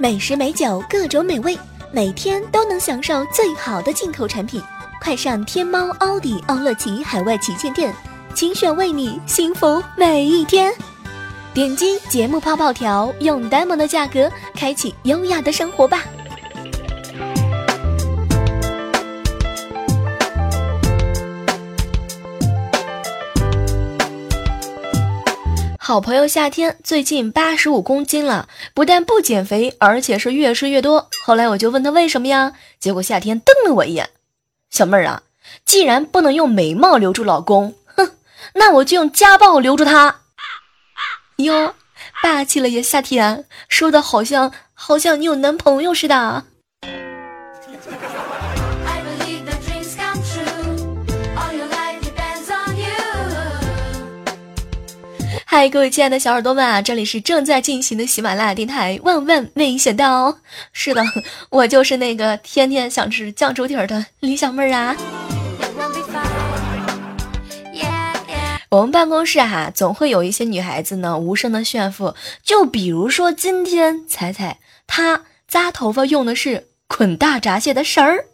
美食美酒各种美味，每天都能享受最好的进口产品。快上天猫、奥迪、奥乐奇海外旗舰店，精选为你幸福每一天。点击节目泡泡条，用呆萌的价格开启优雅的生活吧。好朋友夏天最近八十五公斤了，不但不减肥，而且是越吃越多。后来我就问他为什么呀？结果夏天瞪了我一眼：“小妹儿啊，既然不能用美貌留住老公，哼，那我就用家暴留住他。”哟，霸气了呀，夏天说的好像好像你有男朋友似的。嗨，各位亲爱的小耳朵们啊，这里是正在进行的喜马拉雅电台。万万没想到，是的，我就是那个天天想吃酱猪蹄儿的李小妹儿啊。我们办公室哈，总会有一些女孩子呢，无声的炫富。就比如说今天彩彩，她扎头发用的是捆大闸蟹的绳儿。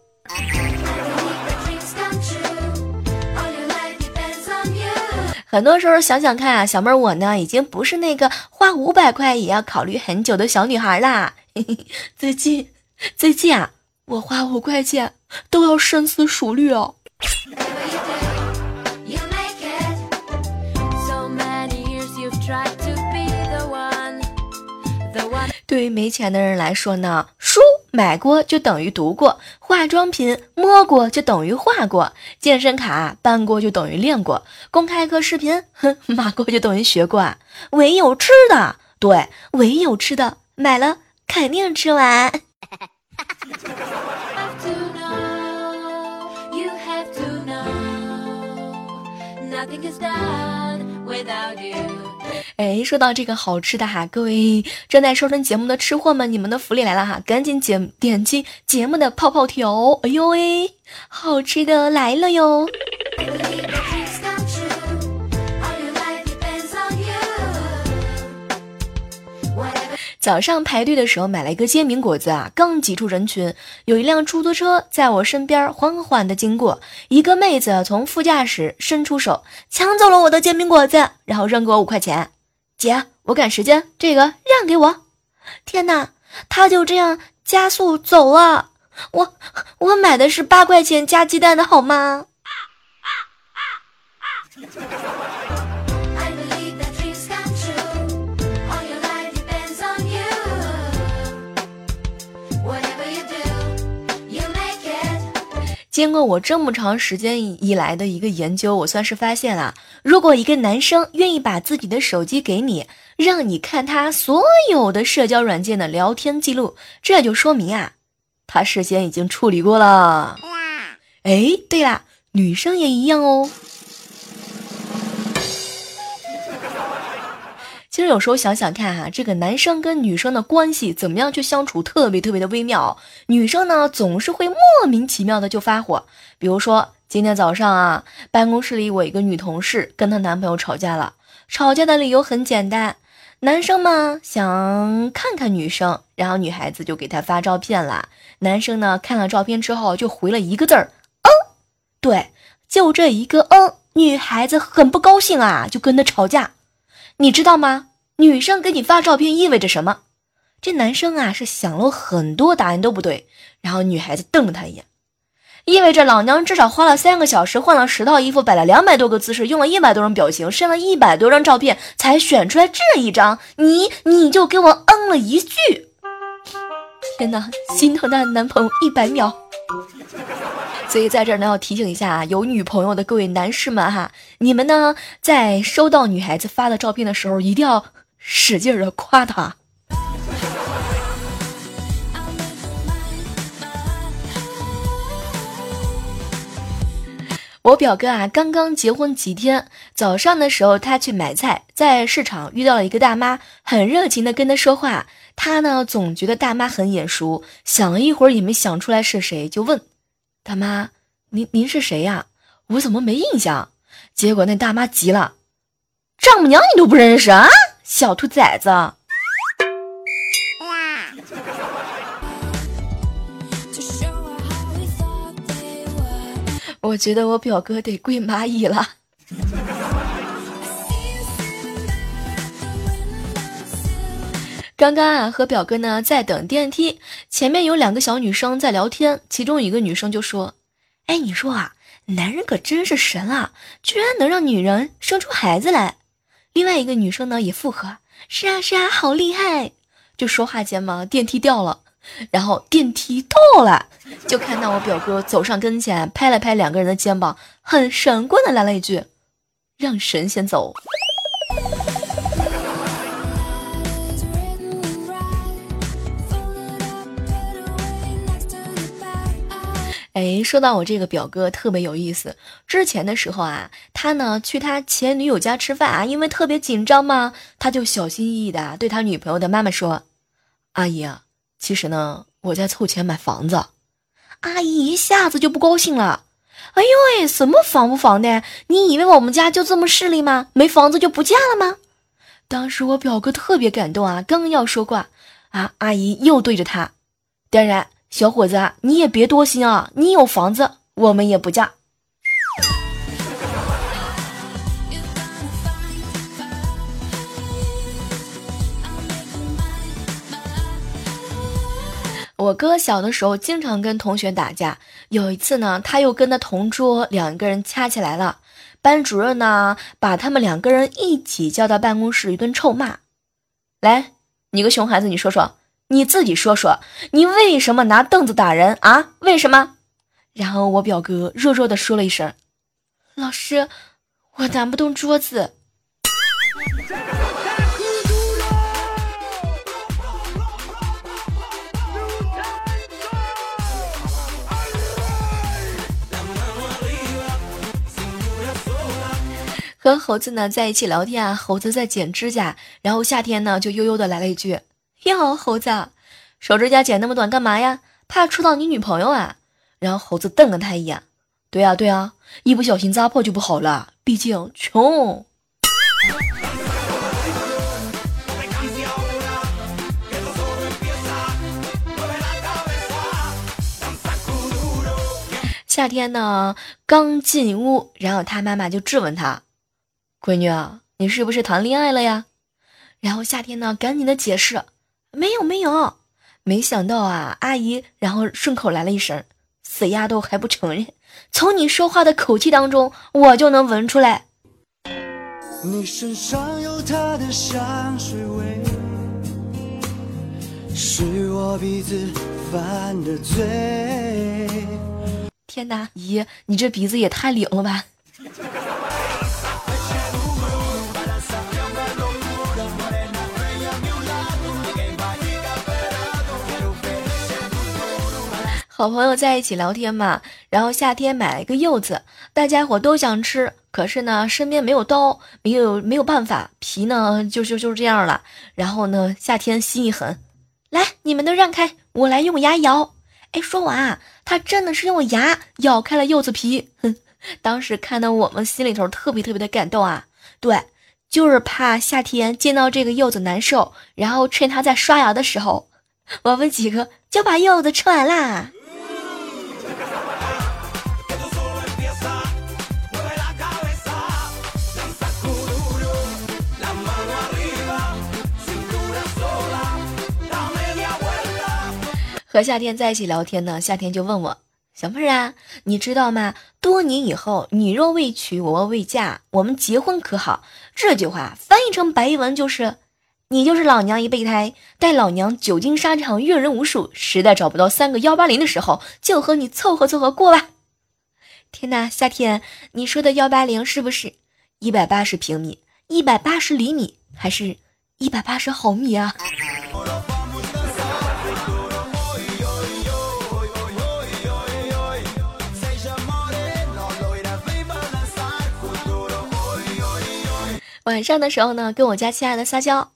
很多时候想想看啊，小妹儿我呢，已经不是那个花五百块也要考虑很久的小女孩啦。最近，最近啊，我花五块钱都要深思熟虑哦。对于没钱的人来说呢，输买过就等于读过，化妆品摸过就等于画过，健身卡办过就等于练过，公开课视频哼骂过就等于学过啊。唯有吃的，对，唯有吃的，买了肯定吃完。哎，说到这个好吃的哈，各位正在收听节目的吃货们，你们的福利来了哈，赶紧点点击节目的泡泡条。哎呦喂，好吃的来了哟！早上排队的时候买了一个煎饼果子啊，刚挤出人群，有一辆出租车在我身边缓缓的经过，一个妹子从副驾驶伸出手抢走了我的煎饼果子，然后扔给我五块钱。姐，我赶时间，这个让给我。天哪，他就这样加速走了。我我买的是八块钱加鸡蛋的好吗？啊啊啊啊经过我这么长时间以来的一个研究，我算是发现了，如果一个男生愿意把自己的手机给你，让你看他所有的社交软件的聊天记录，这就说明啊，他事先已经处理过了。哎，对了，女生也一样哦。其实有时候想想看哈，这个男生跟女生的关系怎么样去相处，特别特别的微妙。女生呢总是会莫名其妙的就发火，比如说今天早上啊，办公室里我一个女同事跟她男朋友吵架了，吵架的理由很简单，男生嘛想看看女生，然后女孩子就给他发照片了，男生呢看了照片之后就回了一个字儿，嗯，对，就这一个嗯，女孩子很不高兴啊，就跟他吵架。你知道吗？女生给你发照片意味着什么？这男生啊是想了很多，答案都不对。然后女孩子瞪了他一眼，意味着老娘至少花了三个小时，换了十套衣服，摆了两百多个姿势，用了一百多种表情，删了一百多张照片，才选出来这一张。你你就给我嗯了一句。天哪，心疼的男朋友一百秒。所以在这儿呢，要提醒一下，有女朋友的各位男士们哈，你们呢在收到女孩子发的照片的时候，一定要使劲的夸她。我表哥啊，刚刚结婚几天，早上的时候他去买菜，在市场遇到了一个大妈，很热情的跟他说话，他呢总觉得大妈很眼熟，想了一会儿也没想出来是谁，就问。大妈您您是谁呀？我怎么没印象？结果那大妈急了丈母娘你都不认识啊小兔崽子。我觉得我表哥得跪蚂蚁了。刚刚啊，和表哥呢在等电梯，前面有两个小女生在聊天，其中一个女生就说：“哎，你说啊，男人可真是神啊，居然能让女人生出孩子来。”另外一个女生呢也附和：“是啊是啊，好厉害。”就说话间嘛，电梯掉了，然后电梯到了，就看到我表哥走上跟前，拍了拍两个人的肩膀，很神棍的来了一句：“让神仙走。”哎，说到我这个表哥特别有意思。之前的时候啊，他呢去他前女友家吃饭啊，因为特别紧张嘛，他就小心翼翼的对他女朋友的妈妈说：“阿姨啊，其实呢我在凑钱买房子。”阿姨一下子就不高兴了：“哎呦喂，什么房不房的？你以为我们家就这么势利吗？没房子就不嫁了吗？”当时我表哥特别感动啊，刚要说话啊，阿姨又对着他：“当然。”小伙子，你也别多心啊！你有房子，我们也不嫁。我哥小的时候经常跟同学打架，有一次呢，他又跟他同桌两个人掐起来了，班主任呢把他们两个人一起叫到办公室一顿臭骂。来，你个熊孩子，你说说。你自己说说，你为什么拿凳子打人啊？为什么？然后我表哥弱弱的说了一声：“老师，我拿不动桌子。”和猴子呢在一起聊天啊，猴子在剪指甲，然后夏天呢就悠悠的来了一句。哟，猴子，手指甲剪那么短干嘛呀？怕触到你女朋友啊？然后猴子瞪了他一眼。对呀对呀，一不小心扎破就不好了，毕竟穷。夏天呢，刚进屋，然后他妈妈就质问他：“闺女啊，你是不是谈恋爱了呀？”然后夏天呢，赶紧的解释。没有没有，没想到啊，阿姨，然后顺口来了一声：“死丫头还不承认？从你说话的口气当中，我就能闻出来。”你身上有的香水味，是我鼻子犯的罪。天哪，姨，你这鼻子也太灵了吧！好朋友在一起聊天嘛，然后夏天买了一个柚子，大家伙都想吃，可是呢身边没有刀，没有没有办法，皮呢就就就是这样了。然后呢夏天心一狠，来你们都让开，我来用牙咬。哎，说完啊，他真的是用牙咬开了柚子皮。哼，当时看到我们心里头特别特别的感动啊。对，就是怕夏天见到这个柚子难受，然后趁他在刷牙的时候，我们几个就把柚子吃完啦。和夏天在一起聊天呢，夏天就问我：“小妹儿啊，你知道吗？多年以后，你若未娶，我若未嫁，我们结婚可好？”这句话翻译成白文就是：你就是老娘一备胎，待老娘久经沙场，阅人无数，实在找不到三个幺八零的时候，就和你凑合凑合过吧。天哪，夏天，你说的幺八零是不是一百八十平米、一百八十厘米，还是一百八十毫米啊？晚上的时候呢，跟我家亲爱的撒娇，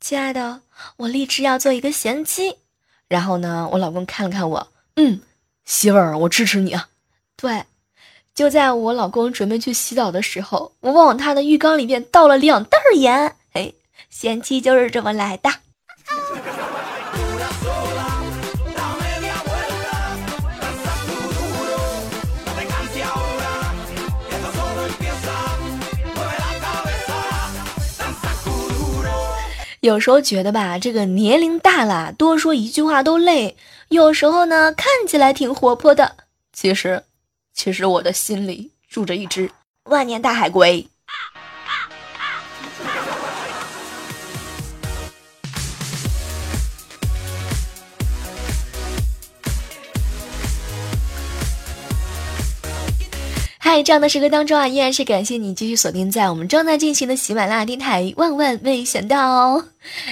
亲爱的，我立志要做一个贤妻。然后呢，我老公看了看我，嗯，媳妇儿，我支持你啊。对，就在我老公准备去洗澡的时候，我往他的浴缸里面倒了两袋盐。哎，贤妻就是这么来的。有时候觉得吧，这个年龄大了，多说一句话都累。有时候呢，看起来挺活泼的，其实，其实我的心里住着一只万年大海龟。在这样的时刻当中啊，依然是感谢你继续锁定在我们正在进行的喜马拉雅电台。万万没想到，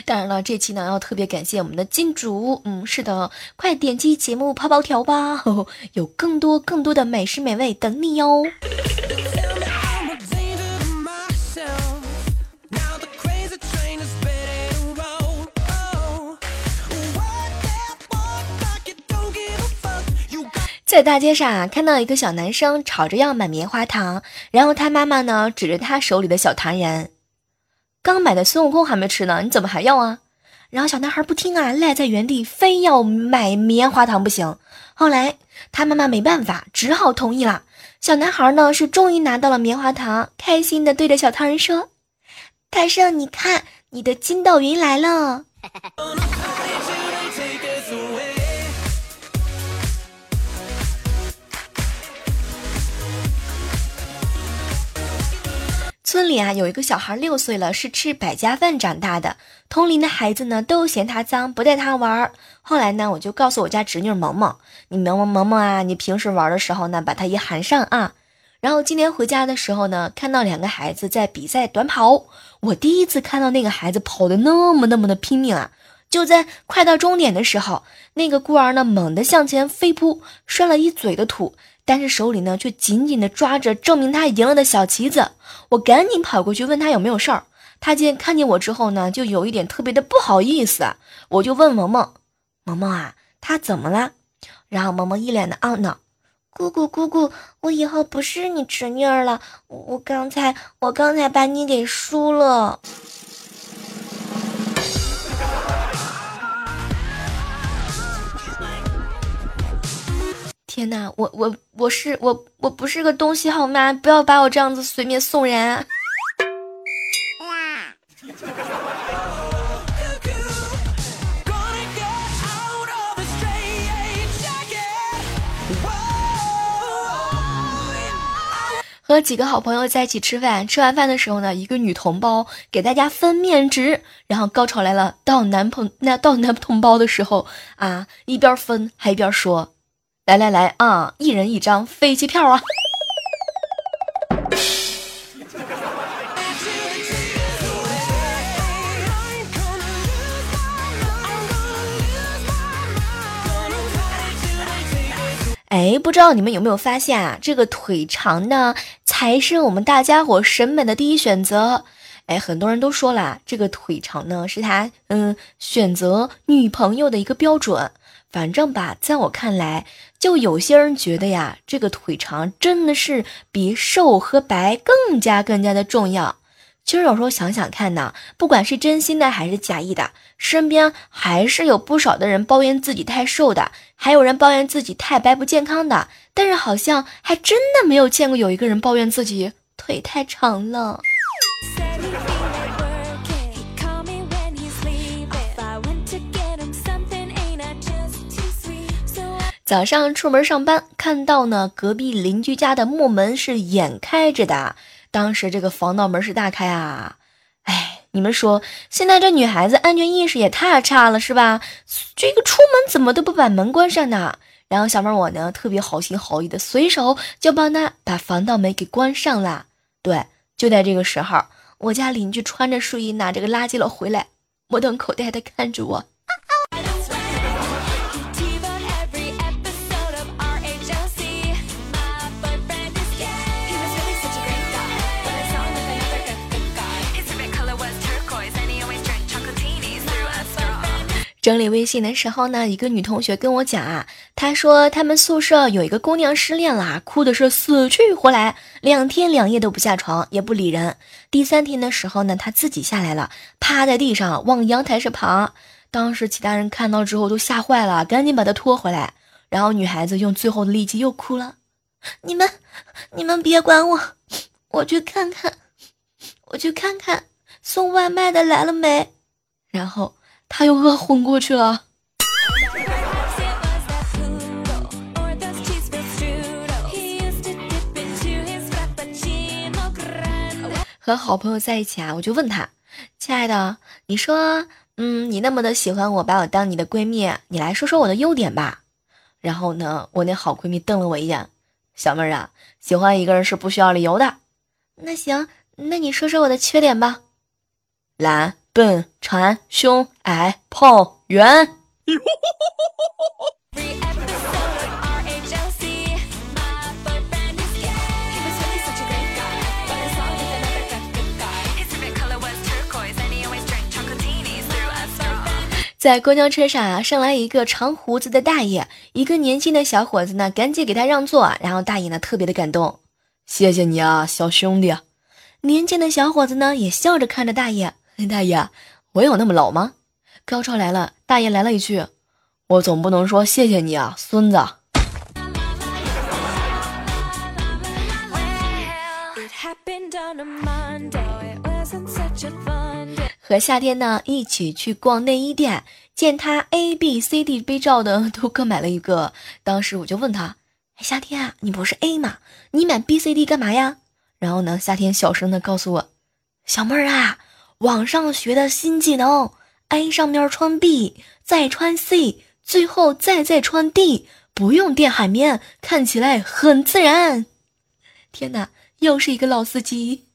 当然了，这期呢要特别感谢我们的金主。嗯，是的，快点击节目泡泡条吧，有更多更多的美食美味等你哟。在大街上啊，看到一个小男生吵着要买棉花糖，然后他妈妈呢指着他手里的小糖人，刚买的孙悟空还没吃呢，你怎么还要啊？然后小男孩不听啊，赖在原地，非要买棉花糖不行。后来他妈妈没办法，只好同意了。小男孩呢是终于拿到了棉花糖，开心的对着小糖人说：“大圣，你看，你的筋斗云来了。”村里啊，有一个小孩六岁了，是吃百家饭长大的。同龄的孩子呢，都嫌他脏，不带他玩。后来呢，我就告诉我家侄女萌萌：“你萌萌萌萌啊，你平时玩的时候呢，把他一喊上啊。”然后今天回家的时候呢，看到两个孩子在比赛短跑。我第一次看到那个孩子跑的那么那么的拼命啊！就在快到终点的时候，那个孤儿呢，猛地向前飞扑，摔了一嘴的土。但是手里呢，却紧紧地抓着证明他赢了的小旗子。我赶紧跑过去问他有没有事儿。他见看见我之后呢，就有一点特别的不好意思。我就问萌萌：“萌萌啊，他怎么了？”然后萌萌一脸的懊恼：“姑姑姑姑，我以后不是你侄女儿了。我刚才我刚才把你给输了。”天哪，我我我是我我不是个东西好吗？不要把我这样子随便送人。和几个好朋友在一起吃饭，吃完饭的时候呢，一个女同胞给大家分面值，然后高潮来了，到男朋那到男同胞的时候啊，一边分还一边说。来来来啊！一人一张飞机票啊！哎，不知道你们有没有发现啊？这个腿长的才是我们大家伙审美的第一选择。哎，很多人都说了，这个腿长呢是他嗯选择女朋友的一个标准。反正吧，在我看来，就有些人觉得呀，这个腿长真的是比瘦和白更加更加的重要。其实有时候想想看呢，不管是真心的还是假意的，身边还是有不少的人抱怨自己太瘦的，还有人抱怨自己太白不健康的，但是好像还真的没有见过有一个人抱怨自己腿太长了。早上出门上班，看到呢隔壁邻居家的木门是掩开着的，当时这个防盗门是大开啊！哎，你们说现在这女孩子安全意识也太差了是吧？这个出门怎么都不把门关上呢？然后小妹我呢特别好心好意的随手就帮她把防盗门给关上了。对，就在这个时候，我家邻居穿着睡衣拿着个垃圾篓回来，目瞪口呆的看着我。整理微信的时候呢，一个女同学跟我讲啊，她说他们宿舍有一个姑娘失恋了，哭的是死去活来，两天两夜都不下床，也不理人。第三天的时候呢，她自己下来了，趴在地上往阳台上爬。当时其他人看到之后都吓坏了，赶紧把她拖回来。然后女孩子用最后的力气又哭了：“你们，你们别管我，我去看看，我去看看送外卖的来了没。”然后他又饿昏过去了。和好朋友在一起啊，我就问他：“亲爱的，你说，嗯，你那么的喜欢我，把我当你的闺蜜，你来说说我的优点吧。”然后呢，我那好闺蜜瞪了我一眼：“小妹儿啊，喜欢一个人是不需要理由的。”那行，那你说说我的缺点吧。懒、笨、馋、凶、矮、胖、圆。在公交车上啊，上来一个长胡子的大爷，一个年轻的小伙子呢，赶紧给他让座，然后大爷呢特别的感动，谢谢你啊，小兄弟。年轻的小伙子呢也笑着看着大爷，大爷，我有那么老吗？高潮来了，大爷来了一句，我总不能说谢谢你啊，孙子。和夏天呢一起去逛内衣店，见他 A B C D 杯罩的都各买了一个。当时我就问他：“哎，夏天啊，你不是 A 吗？你买 B C D 干嘛呀？”然后呢，夏天小声的告诉我：“小妹儿啊，网上学的新技能，A 上面穿 B，再穿 C，最后再再穿 D，不用垫海绵，看起来很自然。”天哪，又是一个老司机。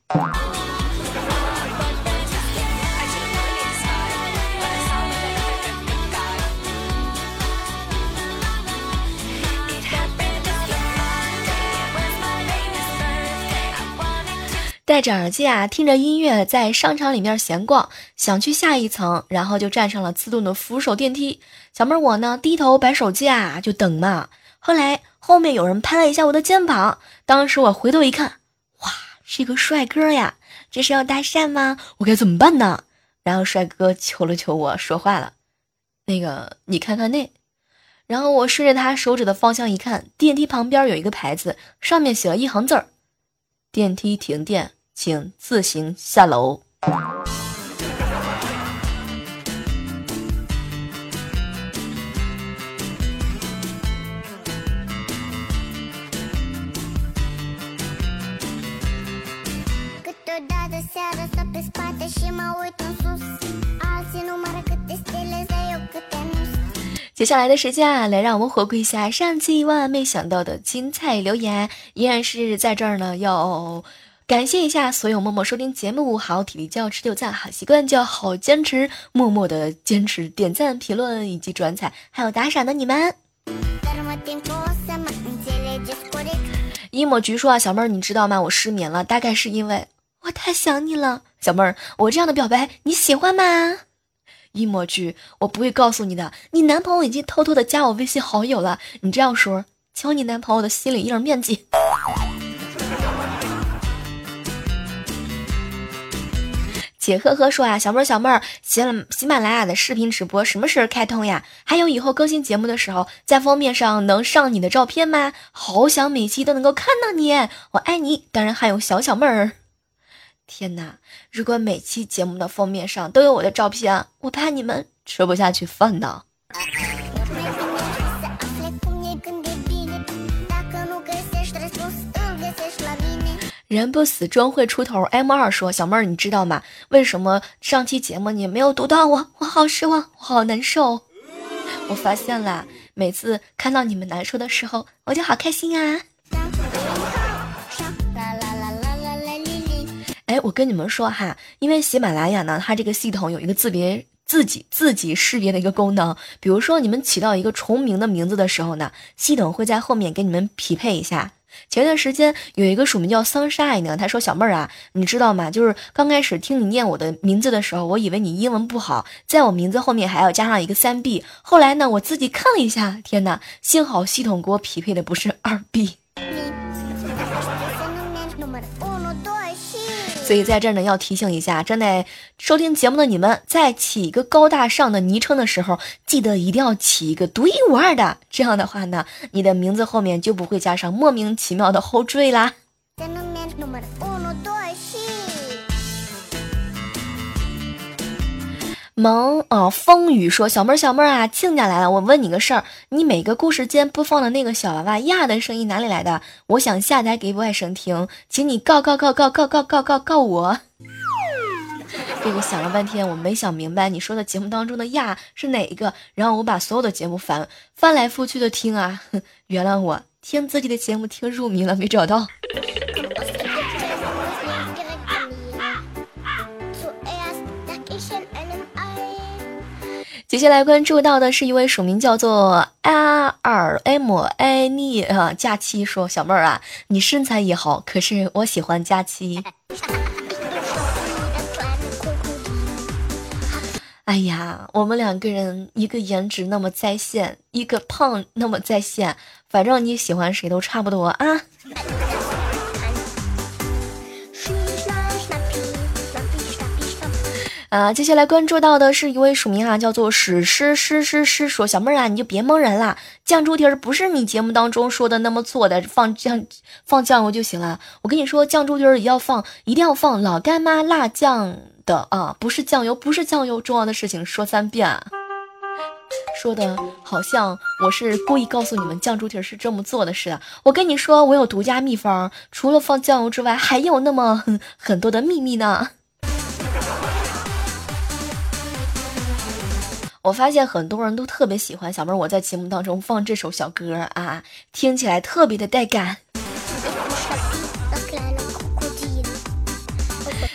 戴着耳机啊，听着音乐，在商场里面闲逛，想去下一层，然后就站上了自动的扶手电梯。小妹儿我呢，低头摆手机啊，就等嘛。后来后面有人拍了一下我的肩膀，当时我回头一看，哇，是一个帅哥呀！这是要搭讪吗？我该怎么办呢？然后帅哥求了求我说话了，那个你看看那。然后我顺着他手指的方向一看，电梯旁边有一个牌子，上面写了一行字儿：电梯停电。请自行下楼。接下来的时间啊，来让我们回顾一下上期万万没想到的精彩留言，依然是在这儿呢，要。感谢一下所有默默收听节目、好体力就要吃六赞、好习惯就要好坚持、默默的坚持点赞、评论以及转采，还有打赏的你们。一抹菊说啊，小妹儿你知道吗？我失眠了，大概是因为我太想你了。小妹儿，我这样的表白你喜欢吗？一抹菊，我不会告诉你的，你男朋友已经偷偷的加我微信好友了。你这样说，瞧你男朋友的心理阴影面积。姐呵呵说啊，小妹儿小妹儿，喜喜马拉雅的视频直播什么时候开通呀？还有以后更新节目的时候，在封面上能上你的照片吗？好想每期都能够看到你，我爱你。当然还有小小妹儿。天哪，如果每期节目的封面上都有我的照片，我怕你们吃不下去饭呢。人不死终会出头。M 二说：“小妹儿，你知道吗？为什么上期节目你没有读到我？我好失望，我好难受。我发现了，每次看到你们难受的时候，我就好开心啊！哎，我跟你们说哈，因为喜马拉雅呢，它这个系统有一个自别自己自己识别的一个功能。比如说，你们起到一个重名的名字的时候呢，系统会在后面给你们匹配一下。”前段时间有一个署名叫 Sunshine 的，他说：“小妹儿啊，你知道吗？就是刚开始听你念我的名字的时候，我以为你英文不好，在我名字后面还要加上一个三 B。后来呢，我自己看了一下，天哪，幸好系统给我匹配的不是二 B。”所以在这儿呢，要提醒一下正在收听节目的你们，在起一个高大上的昵称的时候，记得一定要起一个独一无二的。这样的话呢，你的名字后面就不会加上莫名其妙的后缀啦。萌哦，风雨说小妹儿小妹儿啊，亲家来了，我问你个事儿，你每个故事间播放的那个小娃娃呀的声音哪里来的？我想下载给外甥听，请你告告告告告告告告告我。这个想了半天，我没想明白你说的节目当中的呀是哪一个，然后我把所有的节目翻翻来覆去的听啊，原谅我听自己的节目听入迷了，没找到。接下来关注到的是一位署名叫做 R M A N 啊，假期说小妹儿啊，你身材也好，可是我喜欢假期。哎呀，我们两个人一个颜值那么在线，一个胖那么在线，反正你喜欢谁都差不多啊。啊，接下来关注到的是一位署名啊，叫做史诗诗诗诗说小妹儿啊，你就别蒙人了，酱猪蹄儿不是你节目当中说的那么做的，放酱放酱油就行了。我跟你说，酱猪蹄儿也要放，一定要放老干妈辣酱的啊，不是酱油，不是酱油。重要的事情说三遍，说的好像我是故意告诉你们酱猪蹄儿是这么做的似的。我跟你说，我有独家秘方，除了放酱油之外，还有那么很多的秘密呢。我发现很多人都特别喜欢小妹儿，我在节目当中放这首小歌啊，听起来特别的带感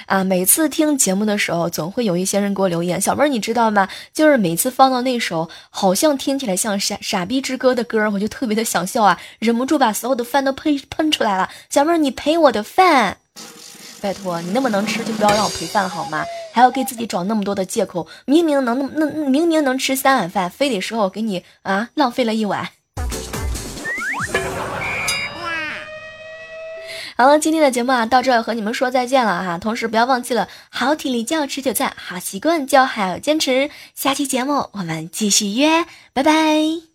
啊。每次听节目的时候，总会有一些人给我留言，小妹儿你知道吗？就是每次放到那首好像听起来像傻傻逼之歌的歌，我就特别的想笑啊，忍不住把所有的饭都喷喷出来了。小妹儿，你赔我的饭。拜托，你那么能吃，就不要让我陪饭好吗？还要给自己找那么多的借口，明明能那那明明能吃三碗饭，非得说我给你啊浪费了一碗。好了，今天的节目啊，到这和你们说再见了哈。同时不要忘记了，好体力就要持久战，好习惯就要还要坚持。下期节目我们继续约，拜拜。